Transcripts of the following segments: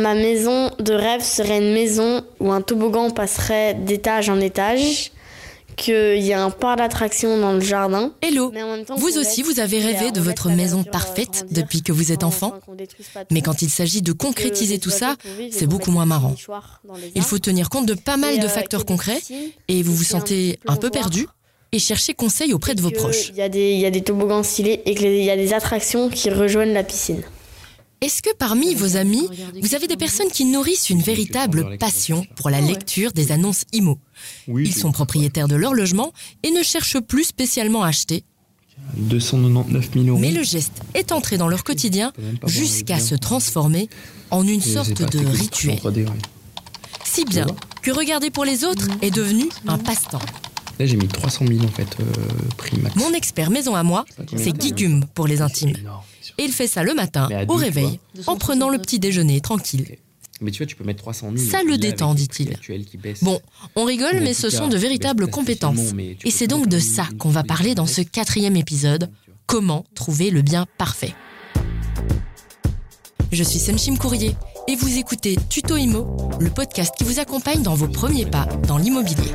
ma maison de rêve serait une maison où un toboggan passerait d'étage en étage, qu'il y a un parc d'attractions dans le jardin. Hello Mais en même temps, Vous aussi, vous avez rêvé de votre maison euh, parfaite depuis que vous êtes enfant. Mais quand il s'agit de concrétiser tout ça, c'est beaucoup moins marrant. Il faut tenir compte de pas mal de euh, facteurs concrets et vous vous sentez un peu perdu et cherchez conseil auprès de vos proches. Il y, a des- il y a des toboggans stylés et qu'il y a des attractions qui rejoignent la piscine. Est-ce que parmi vos amis, vous avez des personnes qui nourrissent une véritable passion pour la lecture des annonces IMO Ils sont propriétaires de leur logement et ne cherchent plus spécialement à acheter, 299 000 euros. mais le geste est entré dans leur quotidien jusqu'à se transformer en une sorte de rituel. en 3D, ouais. Si bien que regarder pour les autres est devenu un passe-temps. Là, j'ai mis 300 000 en fait, euh, prix max. Mon expert maison à moi, c'est Guigume pour les intimes. Et il fait ça le matin, au réveil, en prenant le petit déjeuner tranquille. Mais tu vois, tu peux mettre 300 000. Ça le détend, dit-il. Bon, on rigole, mais ce sont de véritables compétences. Et c'est donc de ça qu'on va parler dans ce quatrième épisode. Comment trouver le bien parfait Je suis Senchim Courrier et vous écoutez Tuto Imo, le podcast qui vous accompagne dans vos premiers pas dans l'immobilier.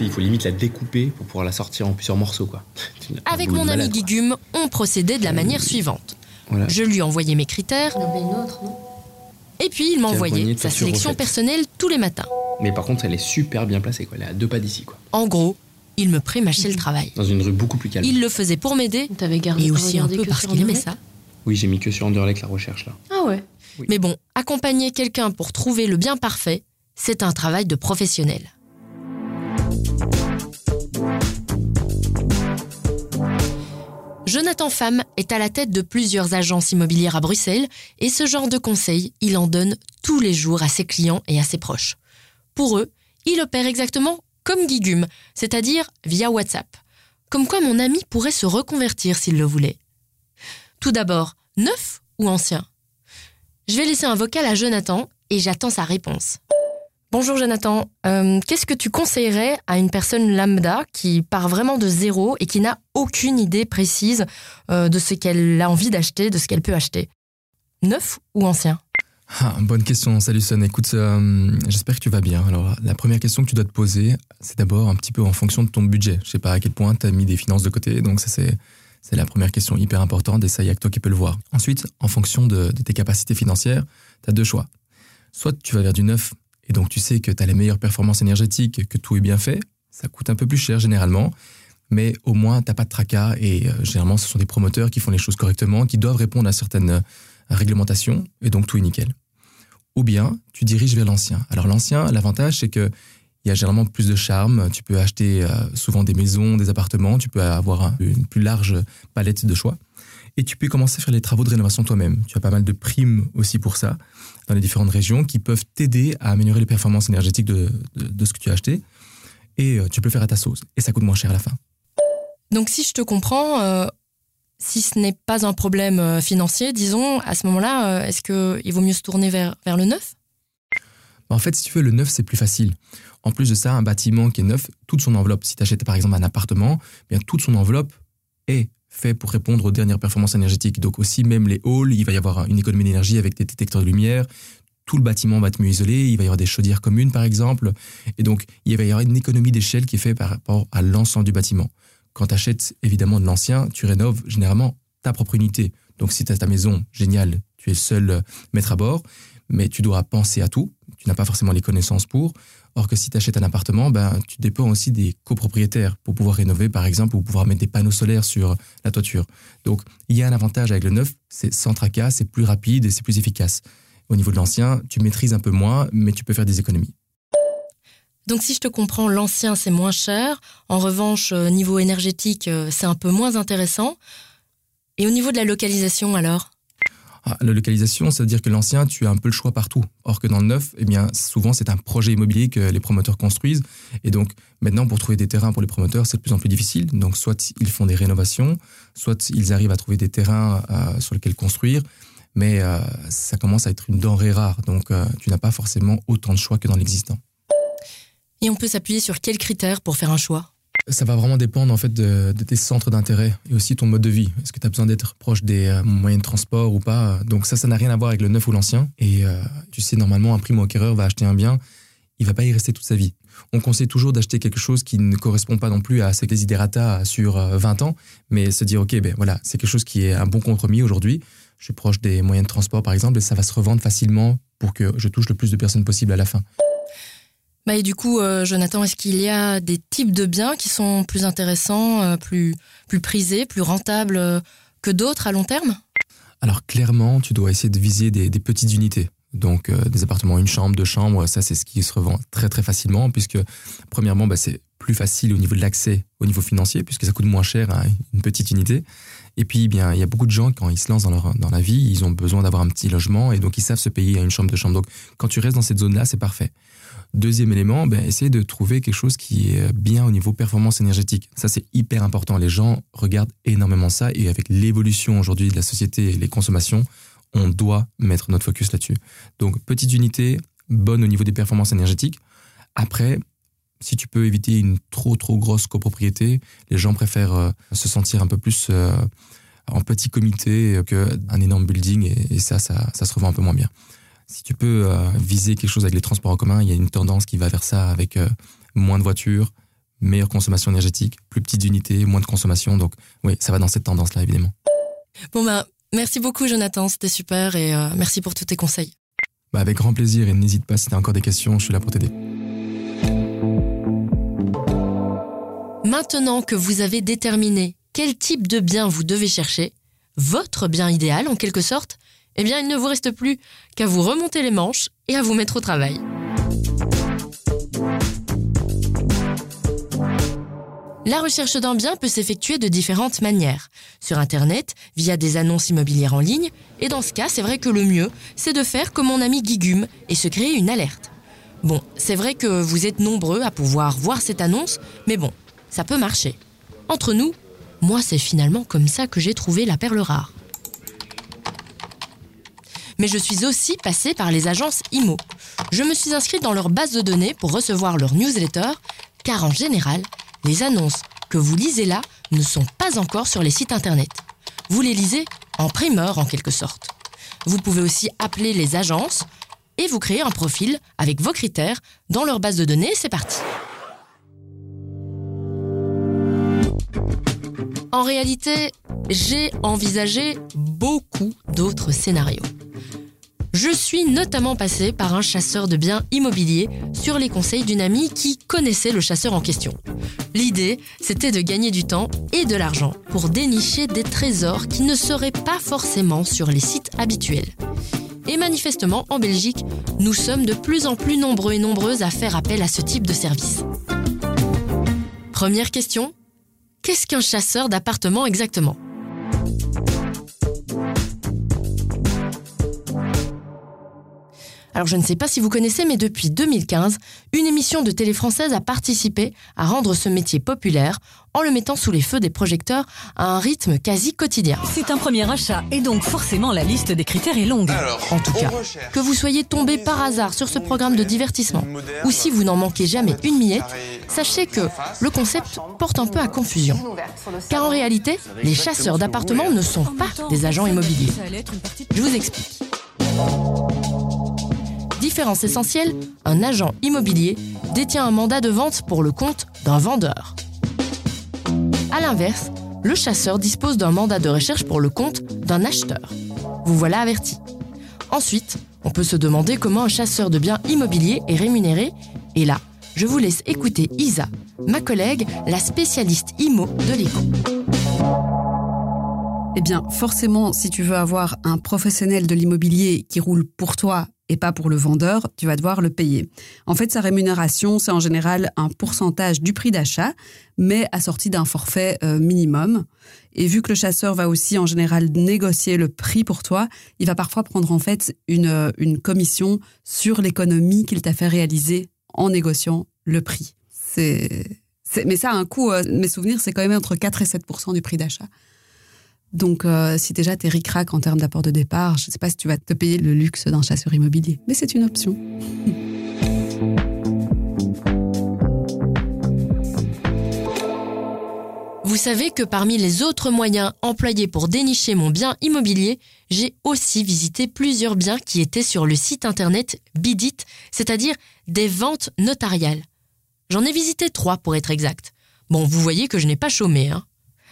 Il faut limite la découper pour pouvoir la sortir en plusieurs morceaux, quoi. Avec mon ami. Guigume, on procédait de la manière suivante. Voilà. Je lui envoyais mes critères et puis il m'envoyait sa sélection personnelle tous les matins. Mais par contre, elle est super bien placée, quoi. Elle est à deux pas d'ici, quoi. En gros, il me prémâchait le travail. Dans une rue beaucoup plus calme. Il le faisait pour m'aider T'avais gardé et aussi un peu parce qu'il aimait ça. Oui, j'ai mis que sur Underlake la recherche, là. Ah ouais. Mais bon, accompagner quelqu'un pour trouver le bien parfait, c'est un travail de professionnel. Jonathan Femme est à la tête de plusieurs agences immobilières à Bruxelles et ce genre de conseils, il en donne tous les jours à ses clients et à ses proches. Pour eux, il opère exactement comme Guigume, c'est-à-dire via WhatsApp. Comme quoi mon ami pourrait se reconvertir s'il le voulait. Tout d'abord, neuf ou ancien? Je vais laisser un vocal à Jonathan et j'attends sa réponse. Bonjour Jonathan, Euh, qu'est-ce que tu conseillerais à une personne lambda qui part vraiment de zéro et qui n'a aucune idée précise euh, de ce qu'elle a envie d'acheter, de ce qu'elle peut acheter? Neuf ou ancien? Ah, bonne question. Salut Son. Écoute, euh, j'espère que tu vas bien. Alors, la première question que tu dois te poser, c'est d'abord un petit peu en fonction de ton budget. Je sais pas à quel point tu as mis des finances de côté, donc ça c'est c'est la première question hyper importante et ça y a que toi qui peux le voir. Ensuite, en fonction de, de tes capacités financières, tu as deux choix. Soit tu vas vers du neuf et donc tu sais que tu as les meilleures performances énergétiques, que tout est bien fait. Ça coûte un peu plus cher généralement, mais au moins t'as pas de tracas et euh, généralement ce sont des promoteurs qui font les choses correctement, qui doivent répondre à certaines euh, réglementations et donc tout est nickel ou bien tu diriges vers l'ancien. Alors l'ancien, l'avantage c'est que il y a généralement plus de charme. Tu peux acheter euh, souvent des maisons, des appartements. Tu peux avoir un- une plus large palette de choix. Et tu peux commencer à faire les travaux de rénovation toi-même. Tu as pas mal de primes aussi pour ça dans les différentes régions qui peuvent t'aider à améliorer les performances énergétiques de, de- de ce que tu as acheté. Et euh, tu peux le faire à ta sauce. Et ça coûte moins cher à la fin. Donc si je te comprends, euh, si ce n'est pas un problème euh, financier, disons, à ce moment-là, est-ce qu'il vaut mieux se tourner vers, vers le neuf? En fait, si tu veux, le neuf, c'est plus facile. En plus de ça, un bâtiment qui est neuf, toute son enveloppe, si tu achètes par exemple un appartement, bien toute son enveloppe est fait pour répondre aux dernières performances énergétiques. Donc aussi, même les halls, il va y avoir une économie d'énergie avec des détecteurs de lumière. Tout le bâtiment va être mieux isolé. Il va y avoir des chaudières communes, par exemple. Et donc, il va y avoir une économie d'échelle qui est faite par rapport à l'ensemble du bâtiment. Quand tu achètes évidemment de l'ancien, tu rénoves généralement ta propre unité. Donc, si tu as ta maison, génial, tu es seul euh, maître à bord, mais tu dois penser à tout. Tu n'as pas forcément les connaissances pour. Or que si tu achètes un appartement, ben, tu dépends aussi des copropriétaires pour pouvoir rénover, par exemple, ou pouvoir mettre des panneaux solaires sur la toiture. Donc, il y a un avantage avec le neuf, c'est sans tracas, c'est plus rapide et c'est plus efficace. Au niveau de l'ancien, tu maîtrises un peu moins, mais tu peux faire des économies. Donc si je te comprends, l'ancien c'est moins cher. En revanche, euh, niveau énergétique, euh, c'est un peu moins intéressant. Et au niveau de la localisation alors? Ah, la localisation, c'est-à-dire que l'ancien, tu as un peu le choix partout. Or que dans le neuf, eh bien, souvent, c'est un projet immobilier que les promoteurs construisent. Et donc, maintenant, pour trouver des terrains pour les promoteurs, c'est de plus en plus difficile. Donc, soit ils font des rénovations, soit ils arrivent à trouver des terrains euh, sur lesquels construire. Mais euh, ça commence à être une denrée rare. Donc, euh, tu n'as pas forcément autant de choix que dans l'existant. Et on peut s'appuyer sur quels critères pour faire un choix? Ça va vraiment dépendre en fait de, tes centres d'intérêt et aussi ton mode de vie. Est-ce que tu as besoin d'être proche des euh, moyens de transport ou pas? Donc ça, ça n'a rien à voir avec le neuf ou l'ancien. Et euh, tu sais, normalement, un primo-acquéreur va acheter un bien, il va pas y rester toute sa vie. On conseille toujours d'acheter quelque chose qui ne correspond pas non plus à ses desiderata sur 20 ans, mais se dire, OK, ben voilà, c'est quelque chose qui est un bon compromis aujourd'hui. Je suis proche des moyens de transport, par exemple, et ça va se revendre facilement pour que je touche le plus de personnes possible à la fin. Bah et du coup, euh, Jonathan, est-ce qu'il y a des types de biens qui sont plus intéressants, euh, plus, plus prisés, plus rentables euh, que d'autres à long terme? Alors clairement, tu dois essayer de viser des, petites unités. Donc des appartements, une chambre, deux chambres, ça c'est ce qui se revend très très facilement puisque premièrement, bah, c'est plus facile au niveau de l'accès, au niveau financier, puisque ça coûte moins cher hein, une petite unité. Et puis, bien, il y a beaucoup de gens quand ils se lancent dans, leur, dans la vie, ils ont besoin d'avoir un petit logement et donc ils savent se payer une chambre, de chambre. Donc, quand tu restes dans cette zone-là, c'est parfait. Deuxième élément, ben, essayer de trouver quelque chose qui est bien au niveau performance énergétique. Ça, c'est hyper important. Les gens regardent énormément ça et avec l'évolution aujourd'hui de la société et les consommations, on doit mettre notre focus là-dessus. Donc, petite unité, bonne au niveau des performances énergétiques. Après, si tu peux éviter une trop trop grosse copropriété, les gens préfèrent euh, se sentir un peu plus euh, en petit comité qu'un énorme building et, ça, ça, ça se revend un peu moins bien si tu peux euh, viser quelque chose avec les transports en commun, il y a une tendance qui va vers ça avec euh, moins de voitures, meilleure consommation énergétique, plus petites unités, moins de consommation. Donc oui, ça va dans cette tendance-là, évidemment. Bon ben, merci beaucoup Jonathan, c'était super et euh, merci pour tous tes conseils. Bah, avec grand plaisir et n'hésite pas si tu as encore des questions, je suis là pour t'aider. Maintenant que vous avez déterminé quel type de bien vous devez chercher, votre bien idéal en quelque sorte, eh bien il ne vous reste plus qu'à vous remonter les manches et à vous mettre au travail. La recherche d'un bien peut s'effectuer de différentes manières. Sur Internet, via des annonces immobilières en ligne, et dans ce cas, c'est vrai que le mieux, c'est de faire comme mon ami Guigume et se créer une alerte. Bon, c'est vrai que vous êtes nombreux à pouvoir voir cette annonce, mais bon, ça peut marcher. Entre nous, moi c'est finalement comme ça que j'ai trouvé la perle rare mais je suis aussi passée par les agences IMO. Je me suis inscrite dans leur base de données pour recevoir leur newsletter, car en général, les annonces que vous lisez là ne sont pas encore sur les sites internet. Vous les lisez en primeur en quelque sorte. Vous pouvez aussi appeler les agences et vous créer un profil avec vos critères dans leur base de données. C'est parti. En réalité, j'ai envisagé beaucoup d'autres scénarios. Je suis notamment passée par un chasseur de biens immobiliers sur les conseils d'une amie qui connaissait le chasseur en question. L'idée, c'était de gagner du temps et de l'argent pour dénicher des trésors qui ne seraient pas forcément sur les sites habituels. Et manifestement, en Belgique, nous sommes de plus en plus nombreux et nombreuses à faire appel à ce type de service. Première question, qu'est-ce qu'un chasseur d'appartement exactement? Alors je ne sais pas si vous connaissez, mais depuis 2015, une émission de télé française a participé à rendre ce métier populaire en le mettant sous les feux des projecteurs à un rythme quasi quotidien. C'est un premier achat et donc forcément la liste des critères est longue. en tout cas, que vous soyez tombé par hasard sur ce programme de divertissement ou si vous n'en manquez jamais une miette, sachez que le concept porte un peu à confusion. Car en réalité, les chasseurs d'appartements ne sont pas des agents immobiliers. Je vous explique. Différence essentielle, un agent immobilier détient un mandat de vente pour le compte d'un vendeur. A l'inverse, le chasseur dispose d'un mandat de recherche pour le compte d'un acheteur. Vous voilà averti. Ensuite, on peut se demander comment un chasseur de biens immobiliers est rémunéré, et là, je vous laisse écouter Isa, ma collègue, la spécialiste IMO de l'écho. Eh bien, forcément, si tu veux avoir un professionnel de l'immobilier qui roule pour toi et pas pour le vendeur, tu vas devoir le payer. En fait, sa rémunération, c'est en général un pourcentage du prix d'achat, mais assorti d'un forfait euh, minimum. Et vu que le chasseur va aussi en général négocier le prix pour toi, il va parfois prendre en fait une, euh, commission sur l'économie qu'il t'a fait réaliser en négociant le prix. Mais ça a un coût. Euh, mes souvenirs, c'est quand même entre 4 et 7% du prix d'achat. Donc, euh, si déjà t'es ric-rac en termes d'apport de départ, je ne sais pas si tu vas te payer le luxe d'un chasseur immobilier, mais c'est une option. Vous savez que parmi les autres moyens employés pour dénicher mon bien immobilier, j'ai aussi visité plusieurs biens qui étaient sur le site internet Bidit, c'est-à-dire des ventes notariales. J'en ai visité trois pour être exact. Bon, vous voyez que je n'ai pas chômé, hein.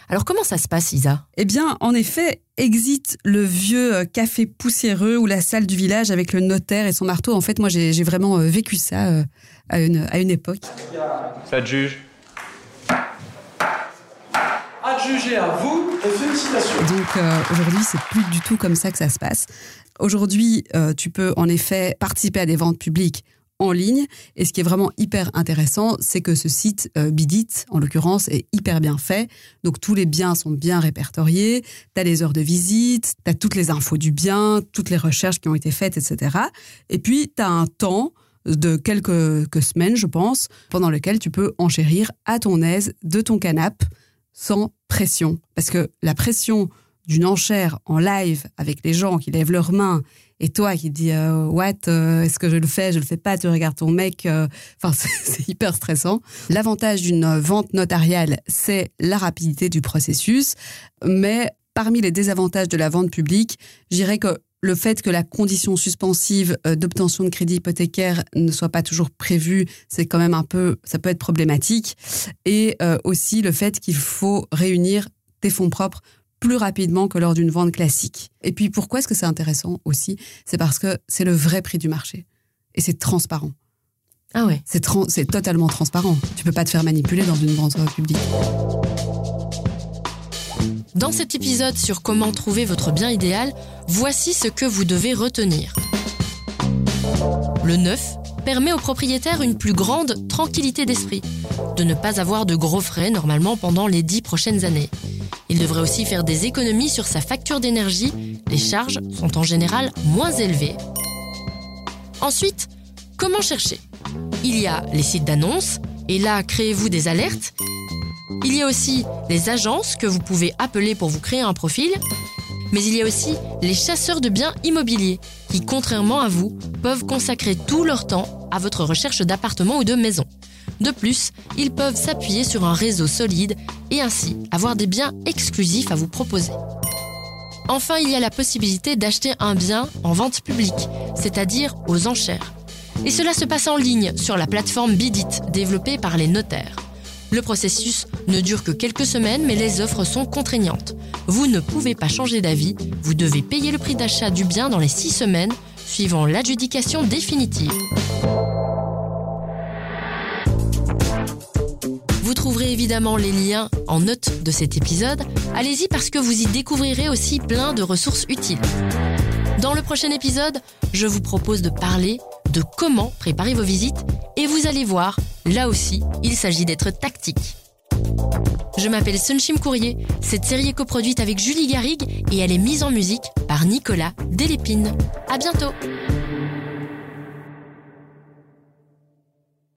Alors comment ça se passe, Isa? Eh bien, en effet, exit le vieux euh, café poussiéreux ou la salle du village avec le notaire et son marteau. En fait, moi, j'ai vraiment euh, vécu ça euh, à une, à une époque. Ça te juge? Adjugé à vous et félicitations. Donc aujourd'hui, c'est plus du tout comme ça que ça se passe. Aujourd'hui, tu peux en effet participer à des ventes publiques en ligne. Et ce qui est vraiment hyper intéressant, c'est que ce site euh, Bidit, en l'occurrence, est hyper bien fait. Donc tous les biens sont bien répertoriés, tu as les heures de visite, tu as toutes les infos du bien, toutes les recherches qui ont été faites, etc. Et puis tu as un temps de quelques, semaines, je pense, pendant lequel tu peux enchérir à ton aise de ton canapé sans pression. Parce que la pression d'une enchère en live avec les gens qui lèvent leurs mains et toi qui dis euh, what euh, est-ce que je le fais? Je le fais pas tu regardes ton mec euh, enfin c'est hyper stressant. L'avantage d'une vente notariale c'est la rapidité du processus. Mais parmi les désavantages de la vente publique je dirais que le fait que la condition suspensive d'obtention de crédit hypothécaire ne soit pas toujours prévue, c'est quand même un peu, ça peut être problématique. Et aussi le fait qu'il faut réunir tes fonds propres plus rapidement que lors d'une vente classique. Et puis pourquoi est-ce que c'est intéressant aussi? C'est parce que c'est le vrai prix du marché. Et c'est transparent. Ah ouais C'est totalement transparent. Tu peux pas te faire manipuler dans une vente publique. Dans cet épisode sur comment trouver votre bien idéal, voici ce que vous devez retenir. Le neuf permet au propriétaire une plus grande tranquillité d'esprit, de ne pas avoir de gros frais normalement pendant les dix prochaines années. Il devrait aussi faire des économies sur sa facture d'énergie. Les charges sont en général moins élevées. Ensuite, comment chercher? Il y a les sites d'annonces, et là, créez-vous des alertes. Il y a aussi les agences que vous pouvez appeler pour vous créer un profil. Mais il y a aussi les chasseurs de biens immobiliers qui, contrairement à vous, peuvent consacrer tout leur temps à votre recherche d'appartement ou de maison. De plus, ils peuvent s'appuyer sur un réseau solide et ainsi avoir des biens exclusifs à vous proposer. Enfin, il y a la possibilité d'acheter un bien en vente publique, c'est-à-dire aux enchères. Et cela se passe en ligne sur la plateforme Bidit, développée par les notaires. Le processus ne dure que quelques semaines, mais les offres sont contraignantes. Vous ne pouvez pas changer d'avis, vous devez payer le prix d'achat du bien dans les six semaines, suivant l'adjudication définitive. Trouverez évidemment les liens en note de cet épisode. Allez-y parce que vous y découvrirez aussi plein de ressources utiles. Dans le prochain épisode, je vous propose de parler de comment préparer vos visites et vous allez voir, là aussi, il s'agit d'être tactique. Je m'appelle Sunshim Courrier. Cette série est coproduite avec Julie Garrigue et elle est mise en musique par Nicolas Delépine. À bientôt!